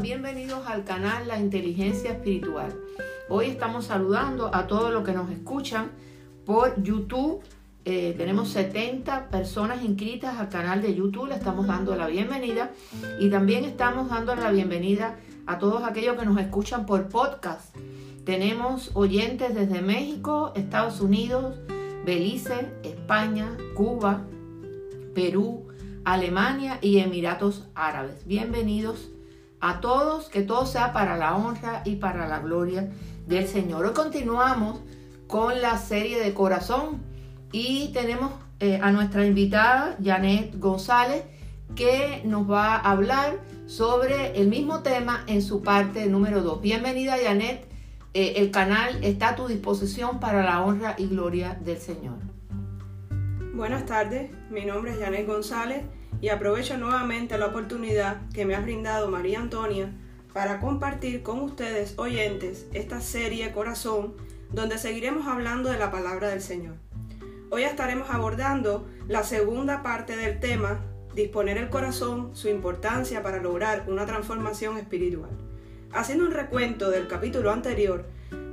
bienvenidos al canal La Inteligencia Espiritual. Hoy estamos saludando a todos los que nos escuchan por YouTube. Eh, tenemos 70 personas inscritas al canal de YouTube, le estamos dando la bienvenida y también estamos dando la bienvenida a todos aquellos que nos escuchan por podcast. Tenemos oyentes desde México, Estados Unidos, Belice, España, Cuba, Perú, Alemania y Emiratos Árabes. Bienvenidos a todos, que todo sea para la honra y para la gloria del Señor. Hoy continuamos con la serie de corazón y tenemos eh, a nuestra invitada Janet González que nos va a hablar sobre el mismo tema en su parte número 2. Bienvenida Janet, eh, el canal está a tu disposición para la honra y gloria del Señor. Buenas tardes, mi nombre es Janet González y aprovecho nuevamente la oportunidad que me ha brindado María Antonia para compartir con ustedes oyentes esta serie Corazón donde seguiremos hablando de la palabra del Señor. Hoy estaremos abordando la segunda parte del tema Disponer el corazón, su importancia para lograr una transformación espiritual. Haciendo un recuento del capítulo anterior,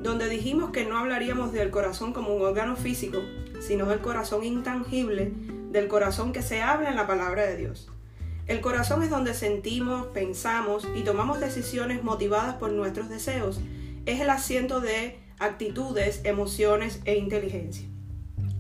donde dijimos que no hablaríamos del corazón como un órgano físico, sino del corazón intangible del corazón que se habla en la palabra de Dios. El corazón es donde sentimos, pensamos y tomamos decisiones motivadas por nuestros deseos. Es el asiento de actitudes, emociones e inteligencia.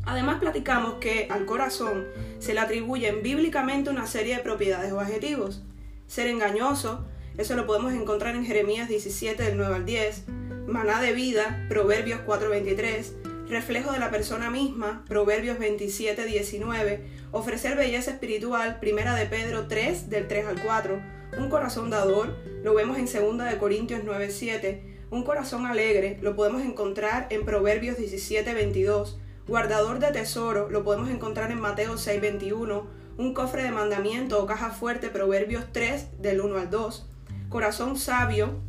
Además platicamos que al corazón se le atribuyen bíblicamente una serie de propiedades o adjetivos. Ser engañoso, eso lo podemos encontrar en Jeremías 17 del 9 al 10, maná de vida, Proverbios 4:23, reflejo de la persona misma, Proverbios 27, 19, ofrecer belleza espiritual, Primera de Pedro 3, del 3 al 4, un corazón dador, lo vemos en Segunda de Corintios 9, 7, un corazón alegre, lo podemos encontrar en Proverbios 17, 22, guardador de tesoro, lo podemos encontrar en Mateo 6, 21, un cofre de mandamiento o caja fuerte, Proverbios 3, del 1 al 2, corazón sabio,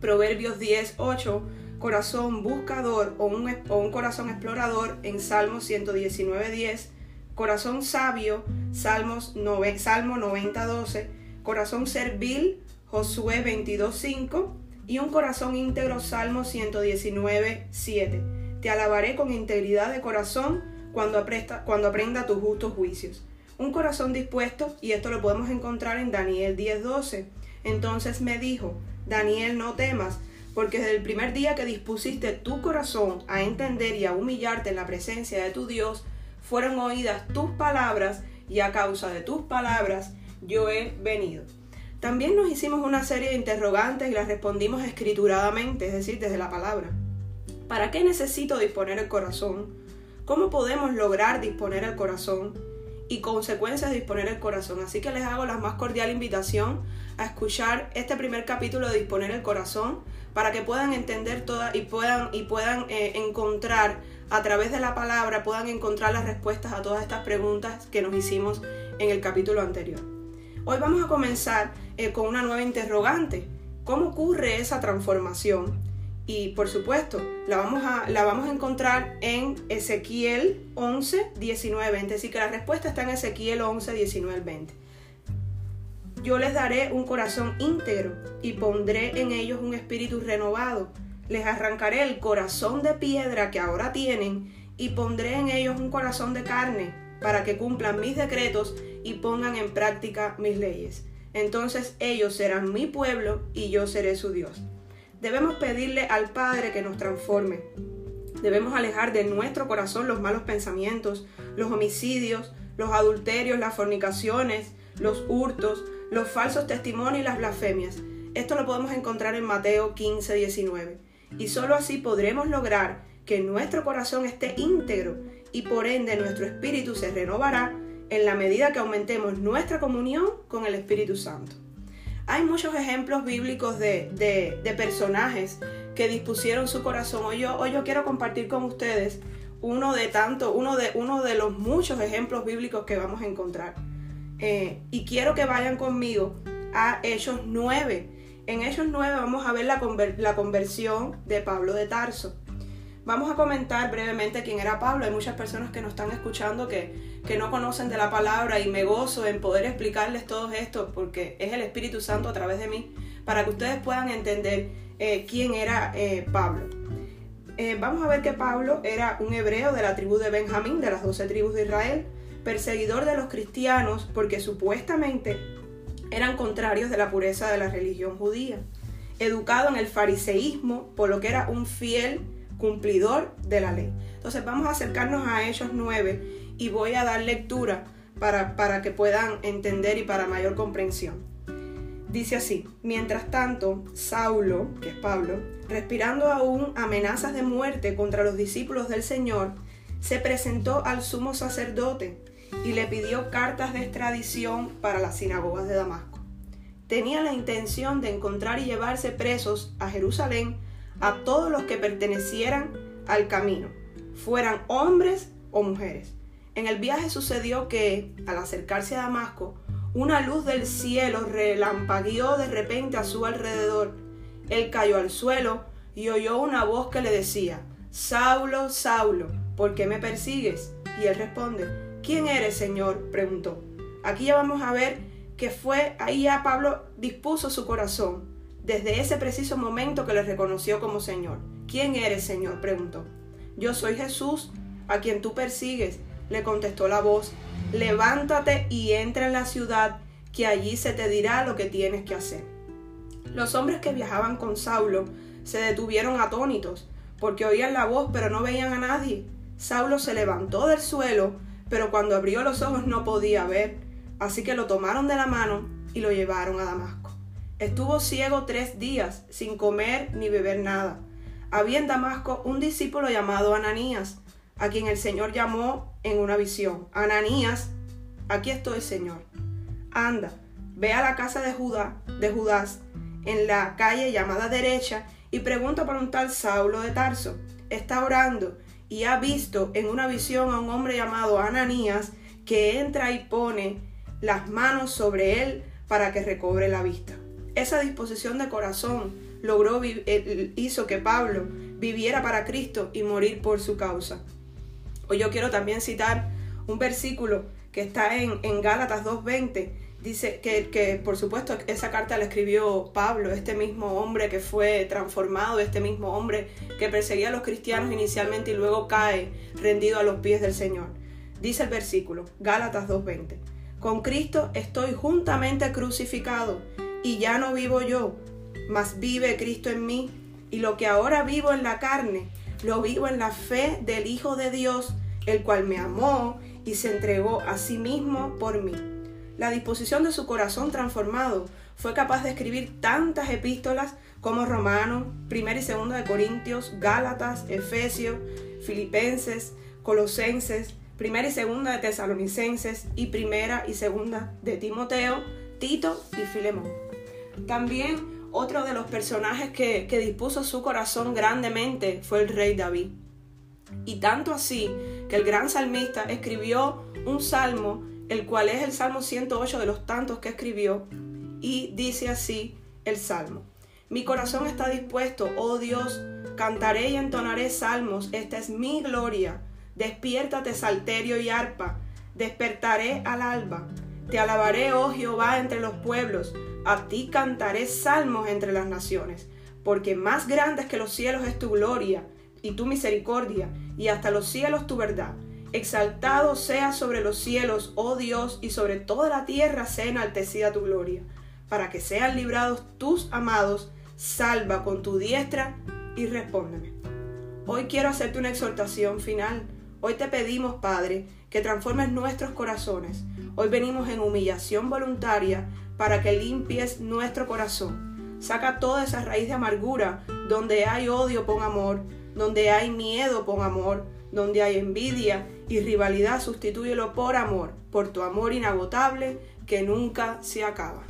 Proverbios 10, 8, corazón buscador o un, un corazón explorador en Salmos 119.10, corazón sabio, Salmos 9, Salmo 90.12, corazón servil, Josué 22.5 y un corazón íntegro, Salmo 119.7. Te alabaré con integridad de corazón cuando, apresta, cuando aprenda tus justos juicios. Un corazón dispuesto, y esto lo podemos encontrar en Daniel 10.12. Entonces me dijo, Daniel, no temas, porque desde el primer día que dispusiste tu corazón a entender y a humillarte en la presencia de tu Dios, fueron oídas tus palabras y a causa de tus palabras yo he venido. También nos hicimos una serie de interrogantes y las respondimos escrituradamente, es decir, desde la palabra. ¿Para qué necesito disponer el corazón? ¿Cómo podemos lograr disponer el corazón? Y consecuencias de disponer el corazón. Así que les hago la más cordial invitación a escuchar este primer capítulo de Disponer el Corazón para que puedan entender todas y puedan, y puedan eh, encontrar a través de la palabra, puedan encontrar las respuestas a todas estas preguntas que nos hicimos en el capítulo anterior. Hoy vamos a comenzar eh, con una nueva interrogante. ¿Cómo ocurre esa transformación? Y por supuesto, la vamos a, la vamos a encontrar en Ezequiel 11, 19, 20. Así que la respuesta está en Ezequiel 11, 19, 20. Yo les daré un corazón íntegro y pondré en ellos un espíritu renovado. Les arrancaré el corazón de piedra que ahora tienen y pondré en ellos un corazón de carne para que cumplan mis decretos y pongan en práctica mis leyes. Entonces ellos serán mi pueblo y yo seré su Dios. Debemos pedirle al Padre que nos transforme. Debemos alejar de nuestro corazón los malos pensamientos, los homicidios, los adulterios, las fornicaciones, los hurtos, los falsos testimonios y las blasfemias. Esto lo podemos encontrar en Mateo 15, 19. Y sólo así podremos lograr que nuestro corazón esté íntegro y por ende nuestro espíritu se renovará en la medida que aumentemos nuestra comunión con el Espíritu Santo. Hay muchos ejemplos bíblicos de, de, personajes que dispusieron su corazón. Hoy yo, hoy yo quiero compartir con ustedes uno de tanto, uno de, uno de los muchos ejemplos bíblicos que vamos a encontrar. Eh, y quiero que vayan conmigo a Hechos 9. En Hechos 9 vamos a ver la, la conversión de Pablo de Tarso. Vamos a comentar brevemente quién era Pablo. Hay muchas personas que nos están escuchando que, que, no conocen de la palabra y me gozo en poder explicarles todo esto porque es el Espíritu Santo a través de mí para que ustedes puedan entender eh, quién era eh, Pablo. Eh, vamos a ver que Pablo era un hebreo de la tribu de Benjamín, de las doce tribus de Israel, perseguidor de los cristianos porque supuestamente eran contrarios de la pureza de la religión judía, educado en el fariseísmo, por lo que era un fiel cumplidor de la ley. Entonces vamos a acercarnos a ellos nueve y voy a dar lectura para, para que puedan entender y para mayor comprensión. Dice así, mientras tanto, Saulo, que es Pablo, respirando aún amenazas de muerte contra los discípulos del Señor, se presentó al sumo sacerdote y le pidió cartas de extradición para las sinagogas de Damasco. Tenía la intención de encontrar y llevarse presos a Jerusalén a todos los que pertenecieran al camino, fueran hombres o mujeres. En el viaje sucedió que, al acercarse a Damasco, una luz del cielo relampagueó de repente a su alrededor. Él cayó al suelo y oyó una voz que le decía, Saulo, Saulo, ¿por qué me persigues? Y él responde, ¿quién eres, Señor? preguntó. Aquí ya vamos a ver que fue, ahí ya Pablo dispuso su corazón, desde ese preciso momento que le reconoció como Señor. ¿Quién eres, Señor? preguntó. Yo soy Jesús, a quien tú persigues, le contestó la voz. Levántate y entra en la ciudad, que allí se te dirá lo que tienes que hacer. Los hombres que viajaban con Saulo se detuvieron atónitos, porque oían la voz pero no veían a nadie. Saulo se levantó del suelo, pero cuando abrió los ojos no podía ver, así que lo tomaron de la mano y lo llevaron a Damasco. Estuvo ciego tres días, sin comer ni beber nada. Había en Damasco un discípulo llamado Ananías, a quien el Señor llamó en una visión. Ananías, aquí estoy, Señor. Anda, ve a la casa de Judá, de Judas, en la calle llamada derecha, y pregunta por un tal Saulo de Tarso. Está orando y ha visto en una visión a un hombre llamado Ananías que entra y pone las manos sobre él para que recobre la vista. Esa disposición de corazón logró eh, hizo que Pablo viviera para Cristo y morir por su causa. Hoy yo quiero también citar un versículo que está en, en Gálatas 2.20. Dice que, que, por supuesto, esa carta la escribió Pablo, este mismo hombre que fue transformado, este mismo hombre que perseguía a los cristianos inicialmente y luego cae rendido a los pies del Señor. Dice el versículo, Gálatas 2.20. Con Cristo estoy juntamente crucificado y ya no vivo yo, mas vive Cristo en mí, y lo que ahora vivo en la carne, lo vivo en la fe del Hijo de Dios, el cual me amó y se entregó a sí mismo por mí. La disposición de su corazón transformado fue capaz de escribir tantas epístolas como Romanos, Primera y Segunda de Corintios, Gálatas, Efesios, Filipenses, Colosenses, Primera y Segunda de Tesalonicenses y Primera y Segunda de Timoteo, Tito y Filemón. También otro de los personajes que, dispuso su corazón grandemente fue el rey David. Y tanto así que el gran salmista escribió un salmo, el cual es el Salmo 108 de los tantos que escribió, y dice así el salmo. Mi corazón está dispuesto, oh Dios, cantaré y entonaré salmos, esta es mi gloria. Despiértate, salterio y arpa, despertaré al alba. Te alabaré, oh Jehová, entre los pueblos, a ti cantaré salmos entre las naciones, porque más grandes que los cielos es tu gloria y tu misericordia, y hasta los cielos tu verdad. Exaltado sea sobre los cielos, oh Dios, y sobre toda la tierra sea enaltecida tu gloria, para que sean librados tus amados, salva con tu diestra y respóndeme. Hoy quiero hacerte una exhortación final. Hoy te pedimos, Padre, que transformes nuestros corazones. Hoy venimos en humillación voluntaria para que limpies nuestro corazón. Saca toda esa raíz de amargura. Donde hay odio, pon amor. Donde hay miedo, pon amor. Donde hay envidia y rivalidad, sustitúyelo por amor, por tu amor inagotable que nunca se acaba.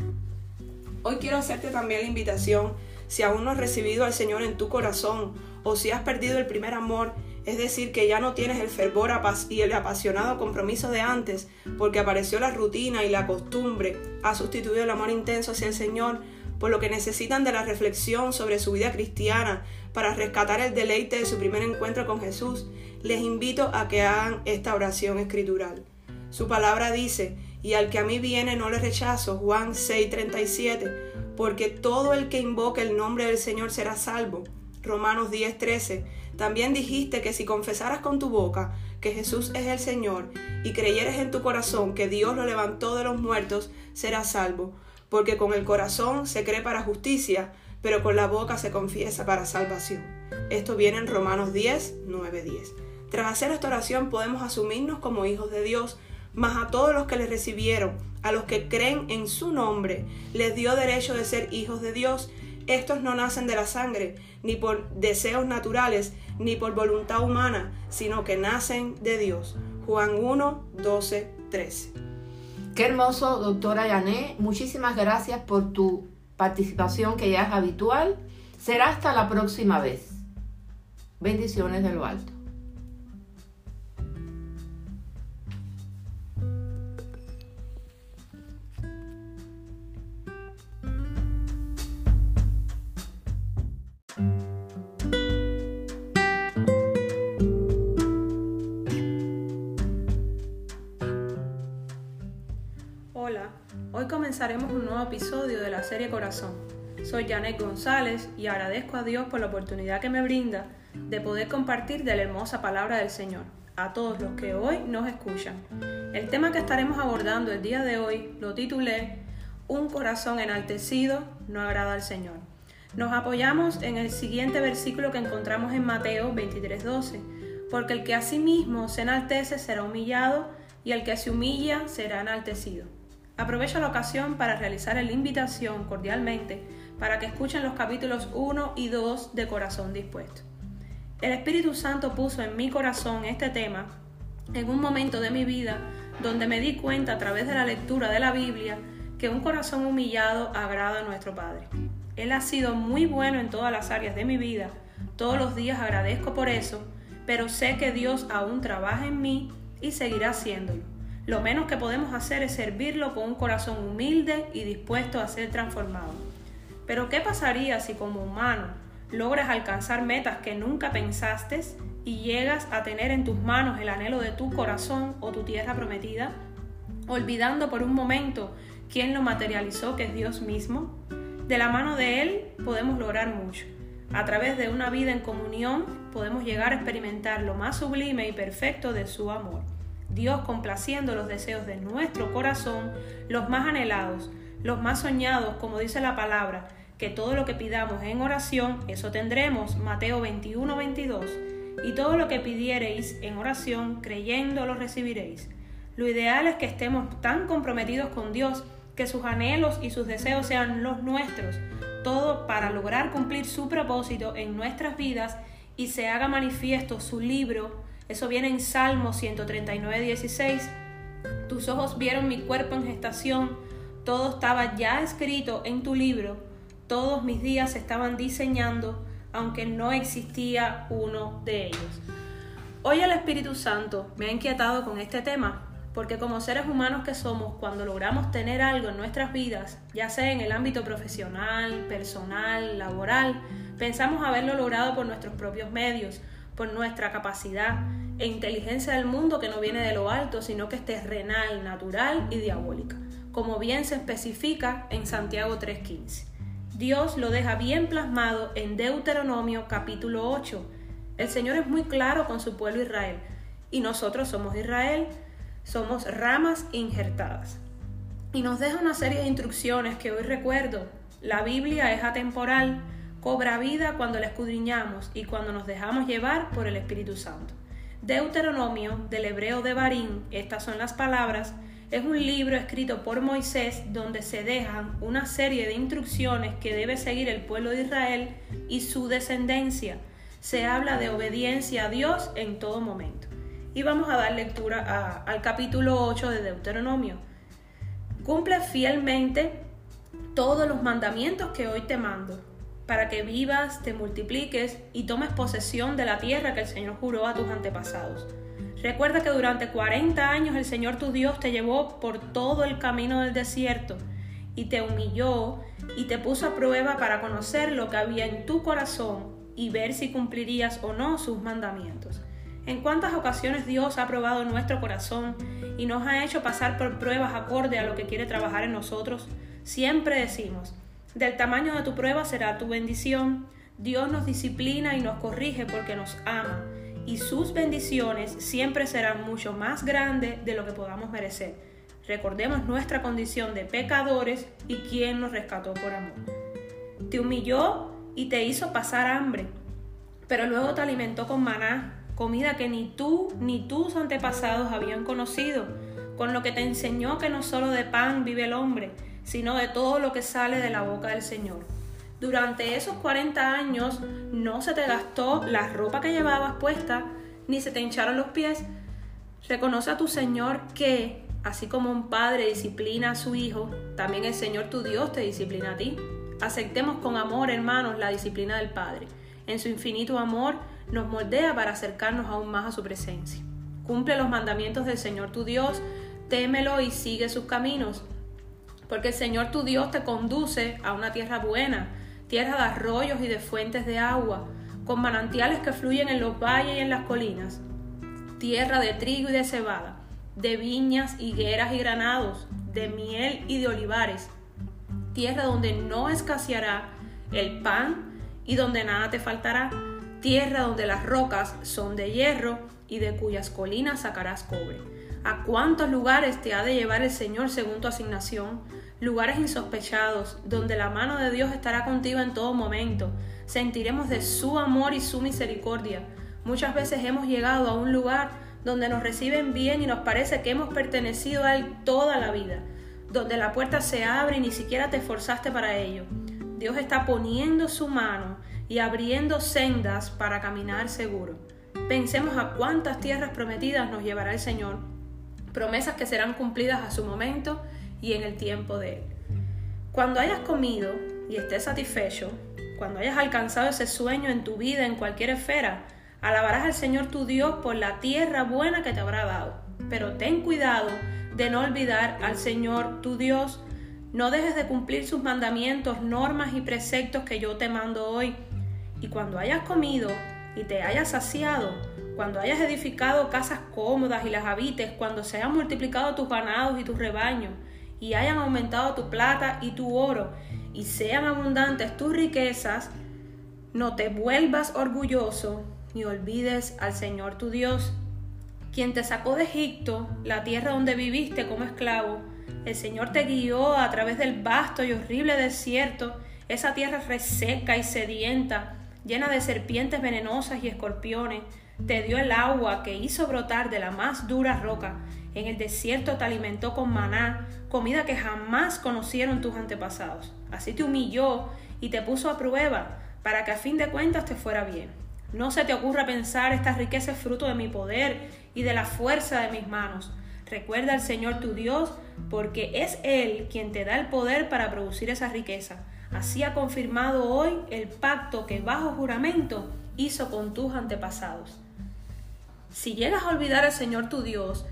Hoy quiero hacerte también la invitación, si aún no has recibido al Señor en tu corazón o si has perdido el primer amor, es decir, que ya no tienes el fervor y el apasionado compromiso de antes, porque apareció la rutina y la costumbre, ha sustituido el amor intenso hacia el Señor, por lo que necesitan de la reflexión sobre su vida cristiana para rescatar el deleite de su primer encuentro con Jesús, les invito a que hagan esta oración escritural. Su palabra dice, y al que a mí viene no le rechazo, Juan 6:37, porque todo el que invoque el nombre del Señor será salvo. Romanos 10:13. También dijiste que si confesaras con tu boca que Jesús es el Señor y creyeres en tu corazón que Dios lo levantó de los muertos, serás salvo, porque con el corazón se cree para justicia, pero con la boca se confiesa para salvación. Esto viene en Romanos 10, 9, 10. Tras hacer esta oración podemos asumirnos como hijos de Dios, mas a todos los que le recibieron, a los que creen en su nombre, les dio derecho de ser hijos de Dios. Estos no nacen de la sangre, ni por deseos naturales, ni por voluntad humana, sino que nacen de Dios. Juan 1, 12, 13. Qué hermoso, doctora Yané. Muchísimas gracias por tu participación que ya es habitual. Será hasta la próxima vez. Bendiciones de lo alto. Hoy comenzaremos un nuevo episodio de la serie Corazón. Soy Janet González y agradezco a Dios por la oportunidad que me brinda de poder compartir de la hermosa palabra del Señor a todos los que hoy nos escuchan. El tema que estaremos abordando el día de hoy lo titulé Un corazón enaltecido no agrada al Señor. Nos apoyamos en el siguiente versículo que encontramos en Mateo 23:12, porque el que a sí mismo se enaltece será humillado y el que se humilla será enaltecido. Aprovecho la ocasión para realizar la invitación cordialmente para que escuchen los capítulos 1 y 2 de Corazón Dispuesto. El Espíritu Santo puso en mi corazón este tema en un momento de mi vida donde me di cuenta a través de la lectura de la Biblia que un corazón humillado agrada a nuestro Padre. Él ha sido muy bueno en todas las áreas de mi vida, todos los días agradezco por eso, pero sé que Dios aún trabaja en mí y seguirá haciéndolo. Lo menos que podemos hacer es servirlo con un corazón humilde y dispuesto a ser transformado. Pero ¿qué pasaría si como humano logras alcanzar metas que nunca pensaste y llegas a tener en tus manos el anhelo de tu corazón o tu tierra prometida, olvidando por un momento quién lo materializó, que es Dios mismo? De la mano de Él podemos lograr mucho. A través de una vida en comunión podemos llegar a experimentar lo más sublime y perfecto de su amor. Dios complaciendo los deseos de nuestro corazón, los más anhelados, los más soñados, como dice la palabra, que todo lo que pidamos en oración, eso tendremos, Mateo 21, 22, y todo lo que pidiereis en oración, creyendo lo recibiréis. Lo ideal es que estemos tan comprometidos con Dios que sus anhelos y sus deseos sean los nuestros, todo para lograr cumplir su propósito en nuestras vidas y se haga manifiesto su libro eso viene en Salmo 139, 16. Tus ojos vieron mi cuerpo en gestación, todo estaba ya escrito en tu libro, todos mis días estaban diseñando, aunque no existía uno de ellos. Hoy el Espíritu Santo me ha inquietado con este tema, porque como seres humanos que somos, cuando logramos tener algo en nuestras vidas, ya sea en el ámbito profesional, personal, laboral, pensamos haberlo logrado por nuestros propios medios, por nuestra capacidad, e inteligencia del mundo que no viene de lo alto, sino que es terrenal, natural y diabólica, como bien se especifica en Santiago 3.15. Dios lo deja bien plasmado en Deuteronomio capítulo 8. El Señor es muy claro con su pueblo Israel, y nosotros somos Israel, somos ramas injertadas. Y nos deja una serie de instrucciones que hoy recuerdo. La Biblia es atemporal, cobra vida cuando la escudriñamos y cuando nos dejamos llevar por el Espíritu Santo. Deuteronomio del hebreo de Barín, estas son las palabras, es un libro escrito por Moisés donde se dejan una serie de instrucciones que debe seguir el pueblo de Israel y su descendencia. Se habla de obediencia a Dios en todo momento. Y vamos a dar lectura al capítulo 8 de Deuteronomio. Cumple fielmente todos los mandamientos que hoy te mando para que vivas, te multipliques y tomes posesión de la tierra que el Señor juró a tus antepasados. Recuerda que durante 40 años el Señor tu Dios te llevó por todo el camino del desierto y te humilló y te puso a prueba para conocer lo que había en tu corazón y ver si cumplirías o no sus mandamientos. En cuántas ocasiones Dios ha probado nuestro corazón y nos ha hecho pasar por pruebas acorde a lo que quiere trabajar en nosotros, siempre decimos, Del tamaño de tu prueba será tu bendición. Dios nos disciplina y nos corrige porque nos ama, y sus bendiciones siempre serán mucho más grandes de lo que podamos merecer. Recordemos nuestra condición de pecadores y quién nos rescató por amor. Te humilló y te hizo pasar hambre, pero luego te alimentó con maná, comida que ni tú ni tus antepasados habían conocido, con lo que te enseñó que no solo de pan vive el hombre, sino de todo lo que sale de la boca del Señor. Durante esos 40 años no se te gastó la ropa que llevabas puesta, ni se te hincharon los pies. Reconoce a tu Señor que, así como un padre disciplina a su hijo, también el Señor tu Dios te disciplina a ti. Aceptemos con amor, hermanos, la disciplina del Padre. En su infinito amor nos moldea para acercarnos aún más a su presencia. Cumple los mandamientos del Señor tu Dios, témelo y sigue sus caminos, porque el Señor tu Dios te conduce a una tierra buena, tierra de arroyos y de fuentes de agua, con manantiales que fluyen en los valles y en las colinas, tierra de trigo y de cebada, de viñas, higueras y granados, de miel y de olivares, tierra donde no escaseará el pan y donde nada te faltará, tierra donde las rocas son de hierro y de cuyas colinas sacarás cobre. ¿A cuántos lugares te ha de llevar el Señor según tu asignación? Lugares insospechados, donde la mano de Dios estará contigo en todo momento. Sentiremos de su amor y su misericordia. Muchas veces hemos llegado a un lugar donde nos reciben bien y nos parece que hemos pertenecido a Él toda la vida, donde la puerta se abre y ni siquiera te esforzaste para ello. Dios está poniendo su mano y abriendo sendas para caminar seguro. Pensemos a cuántas tierras prometidas nos llevará el Señor, promesas que serán cumplidas a su momento y en el tiempo de Él. Cuando hayas comido y estés satisfecho, cuando hayas alcanzado ese sueño en tu vida, en cualquier esfera, alabarás al Señor tu Dios por la tierra buena que te habrá dado. Pero ten cuidado de no olvidar al Señor tu Dios. No dejes de cumplir sus mandamientos, normas y preceptos que yo te mando hoy y cuando hayas comido y te hayas saciado, cuando hayas edificado casas cómodas y las habites, cuando se hayan multiplicado tus ganados y tus rebaños, y hayan aumentado tu plata y tu oro, y sean abundantes tus riquezas, no te vuelvas orgulloso ni olvides al Señor tu Dios, quien te sacó de Egipto, la tierra donde viviste como esclavo. El Señor te guió a través del vasto y horrible desierto, esa tierra reseca y sedienta, llena de serpientes venenosas y escorpiones, te dio el agua que hizo brotar de la más dura roca. En el desierto te alimentó con maná, comida que jamás conocieron tus antepasados. Así te humilló y te puso a prueba para que a fin de cuentas te fuera bien. No se te ocurra pensar esta riqueza es fruto de mi poder y de la fuerza de mis manos. Recuerda al Señor tu Dios, porque es Él quien te da el poder para producir esa riqueza. Así ha confirmado hoy el pacto que bajo juramento hizo con tus antepasados. Si llegas a olvidar al Señor tu Dios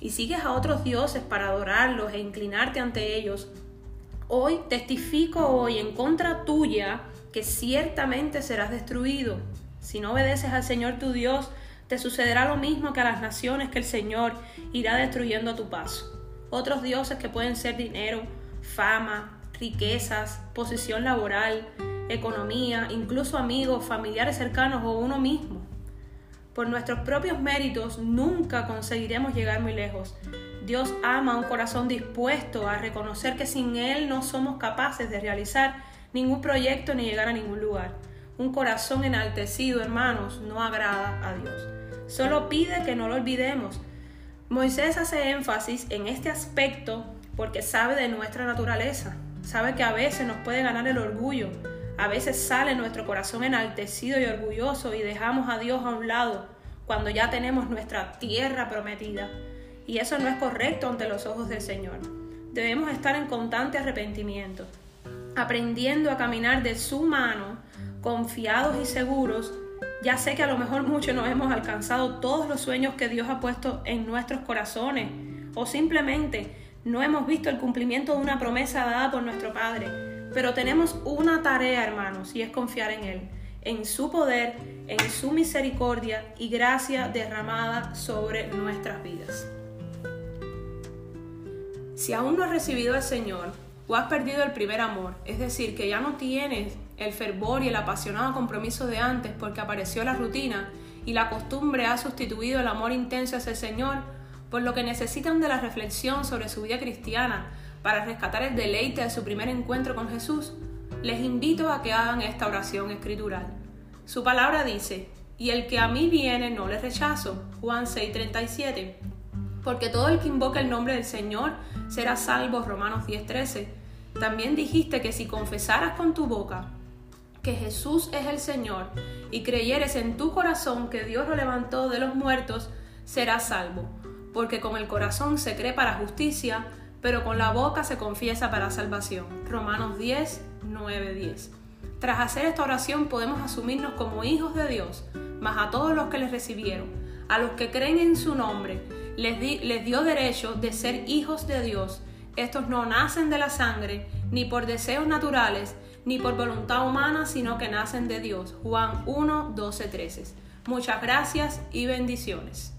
y sigues a otros dioses para adorarlos e inclinarte ante ellos, hoy testifico hoy en contra tuya que ciertamente serás destruido. Si no obedeces al Señor tu Dios, te sucederá lo mismo que a las naciones que el Señor irá destruyendo a tu paso. Otros dioses que pueden ser dinero, fama, riquezas, posición laboral, economía, incluso amigos, familiares cercanos o uno mismo. Por nuestros propios méritos nunca conseguiremos llegar muy lejos. Dios ama un corazón dispuesto a reconocer que sin Él no somos capaces de realizar ningún proyecto ni llegar a ningún lugar. Un corazón enaltecido, hermanos, no agrada a Dios. Solo pide que no lo olvidemos. Moisés hace énfasis en este aspecto porque sabe de nuestra naturaleza. Sabe que a veces nos puede ganar el orgullo. A veces sale nuestro corazón enaltecido y orgulloso y dejamos a Dios a un lado cuando ya tenemos nuestra tierra prometida. Y eso no es correcto ante los ojos del Señor. Debemos estar en constante arrepentimiento, aprendiendo a caminar de su mano, confiados y seguros. Ya sé que a lo mejor muchos no hemos alcanzado todos los sueños que Dios ha puesto en nuestros corazones o simplemente no hemos visto el cumplimiento de una promesa dada por nuestro Padre, pero tenemos una tarea, hermanos, y es confiar en Él, en su poder, en su misericordia y gracia derramada sobre nuestras vidas. Si aún no has recibido al Señor, o has perdido el primer amor, es decir, que ya no tienes el fervor y el apasionado compromiso de antes porque apareció la rutina y la costumbre ha sustituido el amor intenso hacia el Señor, por lo que necesitan de la reflexión sobre su vida cristiana para rescatar el deleite de su primer encuentro con Jesús, les invito a que hagan esta oración escritural. Su palabra dice, y el que a mí viene no le rechazo, Juan 6:37, porque todo el que invoca el nombre del Señor será salvo, Romanos 10:13. También dijiste que si confesaras con tu boca que Jesús es el Señor y creyeres en tu corazón que Dios lo levantó de los muertos, serás salvo, porque con el corazón se cree para justicia, pero con la boca se confiesa para salvación. Romanos 10, 9, 10. Tras hacer esta oración podemos asumirnos como hijos de Dios, mas a todos los que les recibieron, a los que creen en su nombre, les, les dio derecho de ser hijos de Dios. Estos no nacen de la sangre, ni por deseos naturales, ni por voluntad humana, sino que nacen de Dios. Juan 1, 12, 13. Muchas gracias y bendiciones.